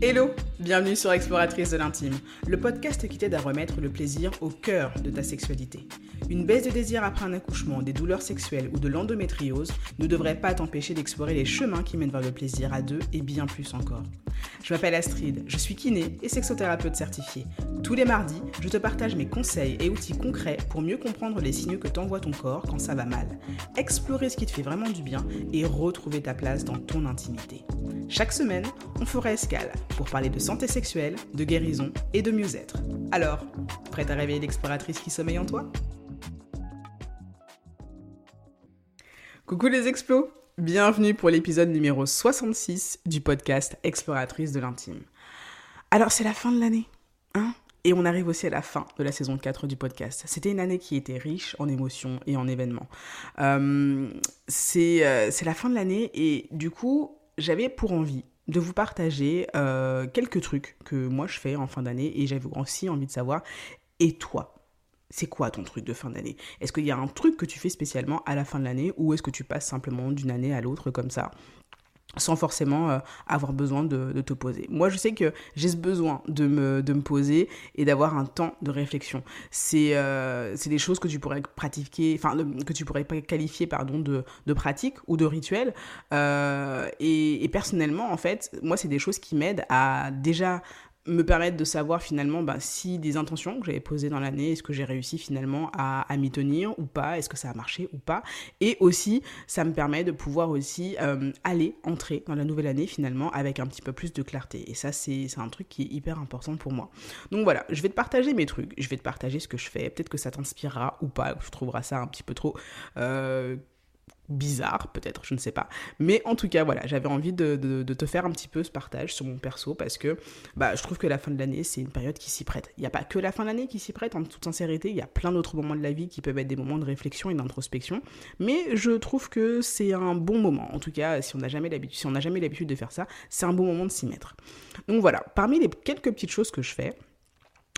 Hello, bienvenue sur Exploratrice de l'intime, le podcast qui t'aide à remettre le plaisir au cœur de ta sexualité. Une baisse de désir après un accouchement, des douleurs sexuelles ou de l'endométriose ne devrait pas t'empêcher d'explorer les chemins qui mènent vers le plaisir à deux et bien plus encore. Je m'appelle Astrid, je suis kiné et sexothérapeute certifiée. Tous les mardis, je te partage mes conseils et outils concrets pour mieux comprendre les signaux que t'envoie ton corps quand ça va mal, explorer ce qui te fait vraiment du bien et retrouver ta place dans ton intimité. Chaque semaine, on fera escale pour parler de santé sexuelle, de guérison et de mieux-être. Alors, prête à réveiller l'exploratrice qui sommeille en toi? Coucou les explos Bienvenue pour l'épisode numéro 66 du podcast Exploratrice de l'intime. Alors c'est la fin de l'année, hein? Et on arrive aussi à la fin de la saison 4 du podcast. C'était une année qui était riche en émotions et en événements. Euh, c'est la fin de l'année et du coup, j'avais pour envie de vous partager euh, quelques trucs que moi je fais en fin d'année et j'avais aussi envie de savoir, et toi c'est quoi ton truc de fin d'année? Est-ce qu'il y a un truc que tu fais spécialement à la fin de l'année ou est-ce que tu passes simplement d'une année à l'autre comme ça? Sans forcément euh, avoir besoin de, te poser. Moi, je sais que j'ai ce besoin de me, de me poser et d'avoir un temps de réflexion. C'est euh, des choses que tu pourrais pratiquer, enfin, que tu pourrais qualifier, pardon, de, de pratique ou de rituel. Euh, et, et, personnellement, en fait, moi, c'est des choses qui m'aident à déjà me permettre de savoir finalement bah, si des intentions que j'avais posées dans l'année, est-ce que j'ai réussi finalement à, m'y tenir ou pas, est-ce que ça a marché ou pas. Et aussi, ça me permet de pouvoir aussi euh, aller, entrer dans la nouvelle année finalement avec un petit peu plus de clarté. Et ça, c'est un truc qui est hyper important pour moi. Donc voilà, je vais te partager mes trucs, je vais te partager ce que je fais. Peut-être que ça t'inspirera ou pas, tu trouveras ça un petit peu trop... Euh, bizarre, peut-être, je ne sais pas. Mais en tout cas, voilà, j'avais envie de, te faire un petit peu ce partage sur mon perso parce que bah, je trouve que la fin de l'année, c'est une période qui s'y prête. Il n'y a pas que la fin de l'année qui s'y prête, en toute sincérité, il y a plein d'autres moments de la vie qui peuvent être des moments de réflexion et d'introspection. Mais je trouve que c'est un bon moment. En tout cas, si on n'a jamais l'habitude, si on n'a jamais l'habitude de faire ça, c'est un bon moment de s'y mettre. Donc voilà, parmi les quelques petites choses que je fais,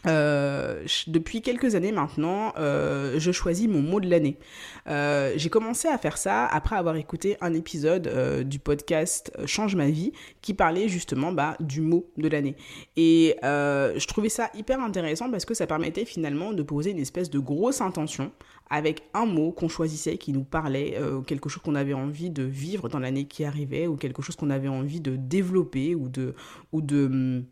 euh, depuis quelques années maintenant, euh, je choisis mon mot de l'année. Euh, j'ai commencé à faire ça après avoir écouté un épisode du podcast Change ma vie qui parlait justement bah, du mot de l'année. Et je trouvais ça hyper intéressant parce que ça permettait finalement de poser une espèce de grosse intention avec un mot qu'on choisissait qui nous parlait, quelque chose qu'on avait envie de vivre dans l'année qui arrivait ou quelque chose qu'on avait envie de développer ou de... Ou de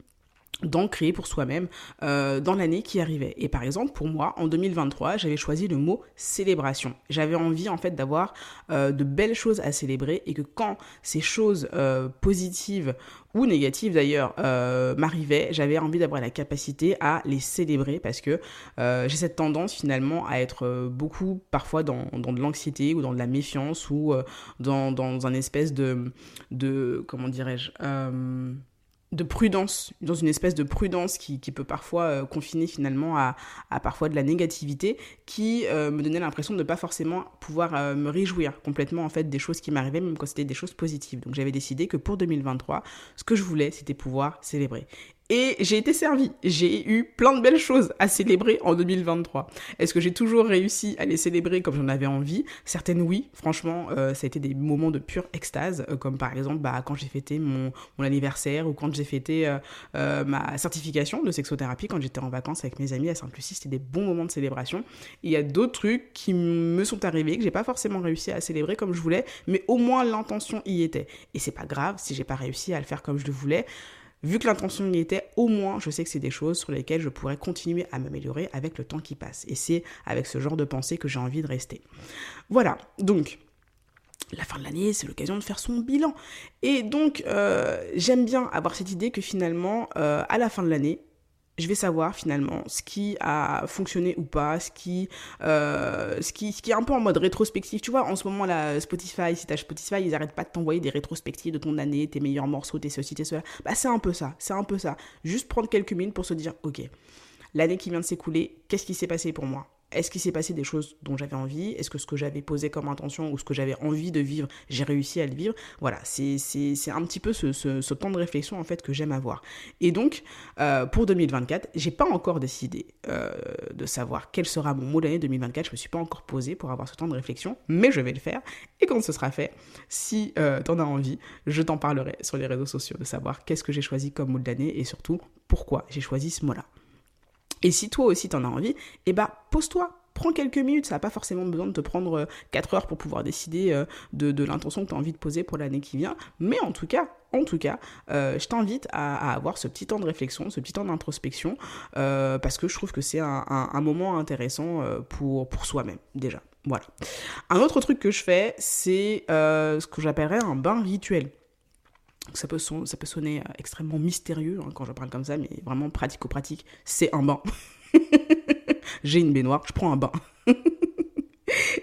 hum, d'ancrer pour soi-même euh, dans l'année qui arrivait. Et par exemple, pour moi, en 2023, j'avais choisi le mot célébration. J'avais envie en fait d'avoir euh, de belles choses à célébrer et que quand ces choses euh, positives ou négatives d'ailleurs m'arrivaient, j'avais envie d'avoir la capacité à les célébrer parce que j'ai cette tendance finalement à être beaucoup parfois dans, dans de l'anxiété ou dans de la méfiance ou dans, dans un espèce de, de comment dirais-je de prudence, dans une espèce de prudence qui, peut parfois euh, confiner finalement à, à, parfois de la négativité, qui euh, me donnait l'impression de ne pas forcément pouvoir euh, me réjouir complètement en fait des choses qui m'arrivaient, même quand c'était des choses positives. Donc j'avais décidé que pour 2023, ce que je voulais, c'était pouvoir célébrer. Et j'ai été servi. J'ai eu plein de belles choses à célébrer en 2023. Est-ce que j'ai toujours réussi à les célébrer comme j'en avais envie? Certaines oui. Franchement, euh, ça a été des moments de pure extase, euh, comme par exemple bah, quand j'ai fêté mon, anniversaire ou quand j'ai fêté euh, ma certification de sexothérapie, quand j'étais en vacances avec mes amis à Sainte-Lucie. C'était des bons moments de célébration. Il y a d'autres trucs qui me sont arrivés que j'ai pas forcément réussi à célébrer comme je voulais, mais au moins l'intention y était. Et c'est pas grave si j'ai pas réussi à le faire comme je le voulais. Vu que l'intention y était, au moins, je sais que c'est des choses sur lesquelles je pourrais continuer à m'améliorer avec le temps qui passe. Et c'est avec ce genre de pensée que j'ai envie de rester. Voilà, donc la fin de l'année, c'est l'occasion de faire son bilan. Et donc, euh, j'aime bien avoir cette idée que finalement, euh, à la fin de l'année, je vais savoir finalement ce qui a fonctionné ou pas, ce qui, euh, qui, est un peu en mode rétrospectif. Tu vois, en ce moment, là, Spotify, si t'as Spotify, ils arrêtent pas de t'envoyer des rétrospectives de ton année, tes meilleurs morceaux, tes ceci, tes cela. Bah, c'est un peu ça, c'est un peu ça. Juste prendre quelques minutes pour se dire, ok, l'année qui vient de s'écouler, qu'est-ce qui s'est passé pour moi? Est-ce qu'il s'est passé des choses dont j'avais envie? Est-ce que ce que j'avais posé comme intention ou ce que j'avais envie de vivre, j'ai réussi à le vivre? Voilà, c'est un petit peu ce, ce, temps de réflexion en fait que j'aime avoir. Et donc, euh, pour 2024, j'ai pas encore décidé euh, de savoir quel sera mon mot d'année 2024. Je me suis pas encore posé pour avoir ce temps de réflexion, mais je vais le faire. Et quand ce sera fait, si euh, tu en as envie, je t'en parlerai sur les réseaux sociaux de savoir qu'est-ce que j'ai choisi comme mot de l'année et surtout pourquoi j'ai choisi ce mot-là. Et si toi aussi t'en as envie, eh bah pose-toi, prends quelques minutes, ça n'a pas forcément besoin de te prendre 4 euh, heures pour pouvoir décider euh, de, l'intention que tu as envie de poser pour l'année qui vient. Mais en tout cas, en tout cas, euh, je t'invite à, avoir ce petit temps de réflexion, ce petit temps d'introspection, parce que je trouve que c'est un, moment intéressant pour, pour soi-même, déjà. Voilà. Un autre truc que je fais, c'est ce que j'appellerais un bain rituel. Ça peut, ça peut sonner euh, extrêmement mystérieux hein, quand je parle comme ça, mais vraiment pratico-pratique, c'est un bain. J'ai une baignoire, je prends un bain.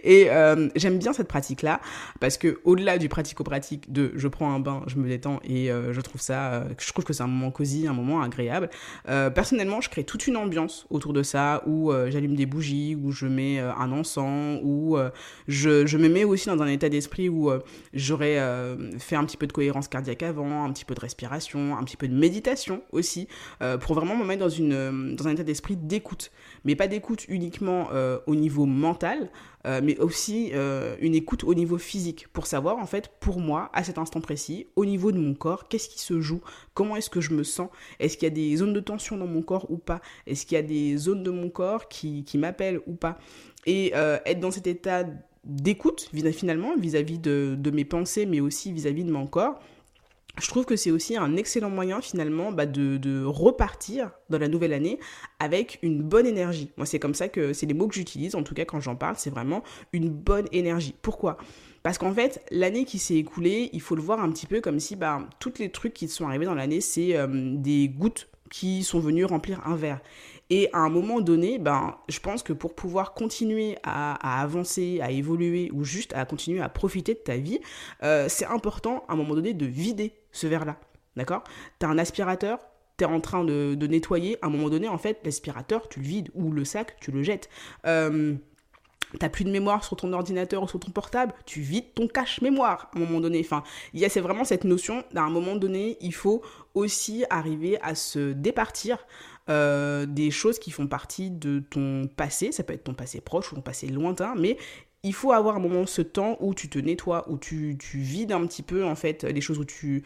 Et euh, j'aime bien cette pratique-là parce que au-delà du pratico-pratique de je prends un bain, je me détends et euh, je trouve ça, euh, je trouve que c'est un moment cosy, un moment agréable. personnellement, je crée toute une ambiance autour de ça où j'allume des bougies, où je mets un encens, où je, me mets aussi dans un état d'esprit où j'aurais fait un petit peu de cohérence cardiaque avant, un petit peu de respiration, un petit peu de méditation aussi, pour vraiment me mettre dans, une, dans un état d'esprit d'écoute. Mais pas d'écoute uniquement au niveau mental, euh, mais aussi euh, une écoute au niveau physique pour savoir en fait pour moi à cet instant précis au niveau de mon corps qu'est-ce qui se joue? Comment est-ce que je me sens? Est-ce qu'il y a des zones de tension dans mon corps ou pas? Est-ce qu'il y a des zones de mon corps qui, qui m'appellent ou pas? Et euh, être dans cet état d'écoute finalement vis-à-vis de, de, mes pensées mais aussi vis à -vis de mon corps je trouve que c'est aussi un excellent moyen finalement bah, de, repartir dans la nouvelle année avec une bonne énergie. Moi c'est comme ça que c'est les mots que j'utilise, en tout cas quand j'en parle, c'est vraiment une bonne énergie. Pourquoi? Parce qu'en fait, l'année qui s'est écoulée, il faut le voir un petit peu comme si bah, tous les trucs qui sont arrivés dans l'année, c'est euh, des gouttes qui sont venues remplir un verre. Et à un moment donné, ben, je pense que pour pouvoir continuer à, avancer, à évoluer ou juste à continuer à profiter de ta vie, euh, c'est important à un moment donné de vider ce verre-là. D'accord? Tu as un aspirateur, tu es en train de, nettoyer, à un moment donné, en fait, l'aspirateur, tu le vides ou le sac, tu le jettes. Euh, T'as plus de mémoire sur ton ordinateur ou sur ton portable, tu vides ton cache mémoire à un moment donné. Enfin, il y a c'est vraiment cette notion d'à un moment donné, il faut aussi arriver à se départir euh, des choses qui font partie de ton passé, ça peut être ton passé proche ou ton passé lointain, mais il faut avoir un moment ce temps où tu te nettoies, où tu, vides un petit peu en fait les choses où tu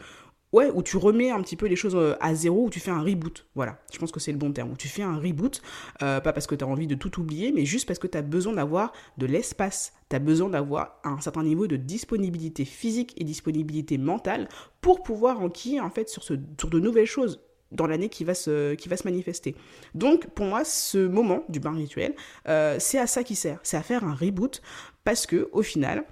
ouais, tu remets un petit peu les choses euh, à zéro, où tu fais un reboot. Voilà, je pense que c'est le bon terme. Où tu fais un reboot, euh, pas parce que tu as envie de tout oublier, mais juste parce que tu as besoin d'avoir de l'espace. Tu as besoin d'avoir un certain niveau de disponibilité physique et disponibilité mentale pour pouvoir enquiller en fait sur de nouvelles choses dans l'année qui, va se, qui va se manifester. Donc pour moi, ce moment du bain rituel, euh, c'est à ça qui sert, c'est à faire un reboot, parce que au final,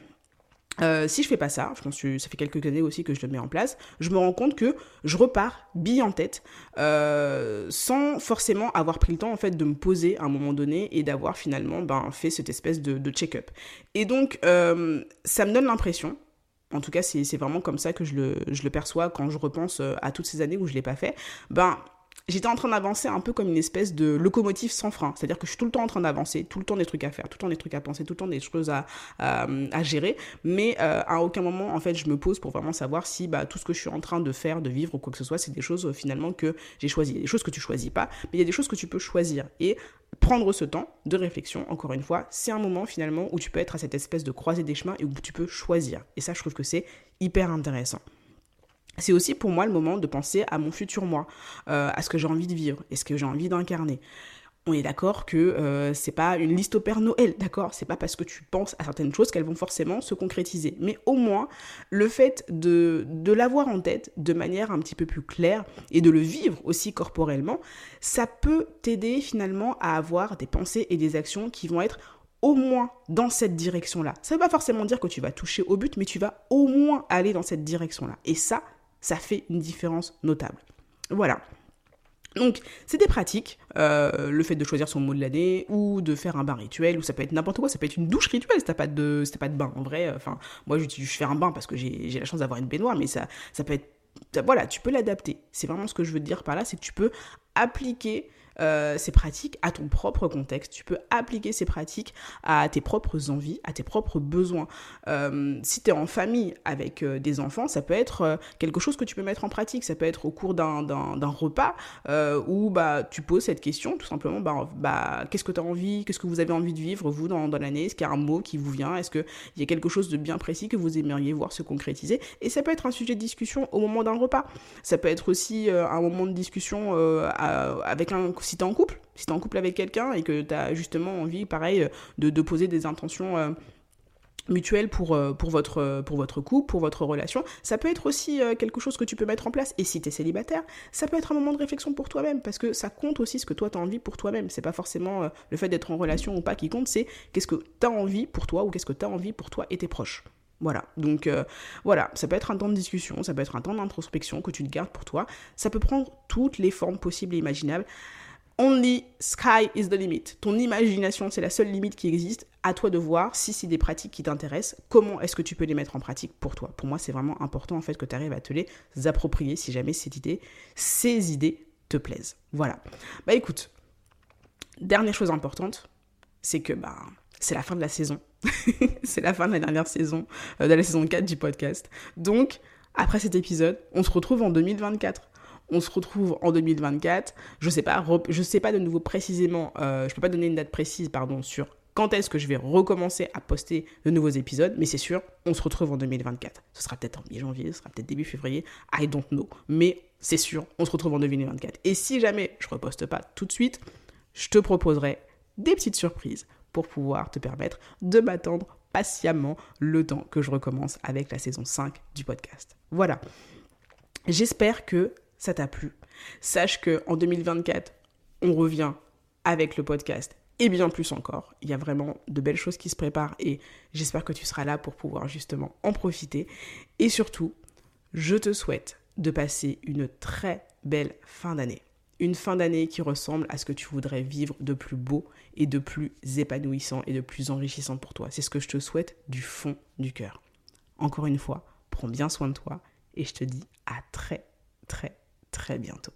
euh, si je fais pas ça, je ça fait quelques années aussi que je le mets en place, je me rends compte que je repars bille en tête, euh, sans forcément avoir pris le temps en fait de me poser à un moment donné et d'avoir finalement ben, fait cette espèce de check-up. Et donc ça me donne l'impression, en tout cas, c'est vraiment comme ça que je le, perçois quand je repense euh, à toutes ces années où je ne l'ai pas fait. Ben, j'étais en train d'avancer un peu comme une espèce de locomotive sans frein. C'est-à-dire que je suis tout le temps en train d'avancer, tout le temps des trucs à faire, tout le temps des trucs à penser, tout le temps des choses à, gérer. Mais euh, à aucun moment, en fait, je me pose pour vraiment savoir si bah, tout ce que je suis en train de faire, de vivre ou quoi que ce soit, c'est des choses euh, finalement que j'ai choisies. Il y a des choses que tu choisis pas, mais il y a des choses que tu peux choisir. Et prendre ce temps de réflexion, encore une fois, c'est un moment finalement où tu peux être à cette espèce de croisée des chemins et où tu peux choisir. Et ça, je trouve que c'est hyper intéressant c'est aussi pour moi le moment de penser à mon futur moi, euh, à ce que j'ai envie de vivre et ce que j'ai envie d'incarner. On est d'accord que euh, c'est pas une liste au Père Noël, d'accord? C'est pas parce que tu penses à certaines choses qu'elles vont forcément se concrétiser. Mais au moins, le fait de, de l'avoir en tête de manière un petit peu plus claire et de le vivre aussi corporellement, ça peut t'aider finalement à avoir des pensées et des actions qui vont être au moins dans cette direction-là. Ça ne veut pas forcément dire que tu vas toucher au but, mais tu vas au moins aller dans cette direction-là. Et ça, ça fait une différence notable. Voilà. Donc, c'est des pratiques, euh, le fait de choisir son mot de l'année, ou de faire un bain rituel, ou ça peut être n'importe quoi, ça peut être une douche rituelle si t'as pas si pas de bain. En vrai, enfin, moi, je fais un bain parce que j'ai la chance d'avoir une baignoire, mais ça, ça peut être, voilà, tu peux l'adapter. C'est vraiment ce que je veux dire par là, c'est que tu peux appliquer euh, ces pratiques à ton propre contexte. Tu peux appliquer ces pratiques à tes propres envies, à tes propres besoins. Euh, si tu es en famille avec euh, des enfants, ça peut être quelque chose que tu peux mettre en pratique. Ça peut être au cours d'un repas où bah, tu poses cette question, tout simplement, bah, bah qu'est-ce que tu as envie, qu'est-ce que vous avez envie de vivre, vous, dans, dans l'année? Est-ce qu'il y a un mot qui vous vient? Est-ce qu'il y a quelque chose de bien précis que vous aimeriez voir se concrétiser? Et ça peut être un sujet de discussion au moment d'un repas. Ça peut être aussi un moment de discussion avec un, si tu es en couple, si tu es en couple avec quelqu'un et que tu as justement envie, pareil, de, de poser des intentions euh, mutuelles pour, euh, pour, votre, pour votre couple, pour votre relation. Ça peut être aussi euh, quelque chose que tu peux mettre en place. Et si tu es célibataire, ça peut être un moment de réflexion pour toi-même, parce que ça compte aussi ce que toi tu as envie pour toi-même. C'est pas forcément le fait d'être en relation ou pas qui compte, c'est qu'est-ce que tu as envie pour toi ou qu'est-ce que tu as envie pour toi et tes proches. Voilà, donc voilà, ça peut être un temps de discussion, ça peut être un temps d'introspection que tu te gardes pour toi, ça peut prendre toutes les formes possibles et imaginables. Only sky is the limit. Ton imagination, c'est la seule limite qui existe. À toi de voir si c'est des pratiques qui t'intéressent, comment est-ce que tu peux les mettre en pratique pour toi? Pour moi, c'est vraiment important en fait que tu arrives à te les approprier si jamais cette idée, ces idées te plaisent. Voilà. Bah écoute, dernière chose importante, c'est que bah c'est la fin de la saison. c'est la fin de la dernière saison, euh, de la saison 4 du podcast. Donc, après cet épisode, on se retrouve en 2024 on se retrouve en 2024. Je sais pas, je sais pas de nouveau précisément, euh, je peux pas donner une date précise, pardon, sur quand est-ce que je vais recommencer à poster de nouveaux épisodes, mais c'est sûr, on se retrouve en 2024. Ce sera peut-être en mi-janvier, ce sera peut-être début février, I don't know, mais c'est sûr, on se retrouve en 2024. Et si jamais je reposte pas tout de suite, je te proposerai des petites surprises pour pouvoir te permettre de m'attendre patiemment le temps que je recommence avec la saison 5 du podcast. Voilà. J'espère que ça t'a plu. Sache que en 2024, on revient avec le podcast et bien plus encore. Il y a vraiment de belles choses qui se préparent et j'espère que tu seras là pour pouvoir justement en profiter. Et surtout, je te souhaite de passer une très belle fin d'année. Une fin d'année qui ressemble à ce que tu voudrais vivre de plus beau et de plus épanouissant et de plus enrichissant pour toi. C'est ce que je te souhaite du fond du cœur. Encore une fois, prends bien soin de toi et je te dis à très très très bientôt.